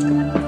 Дякую.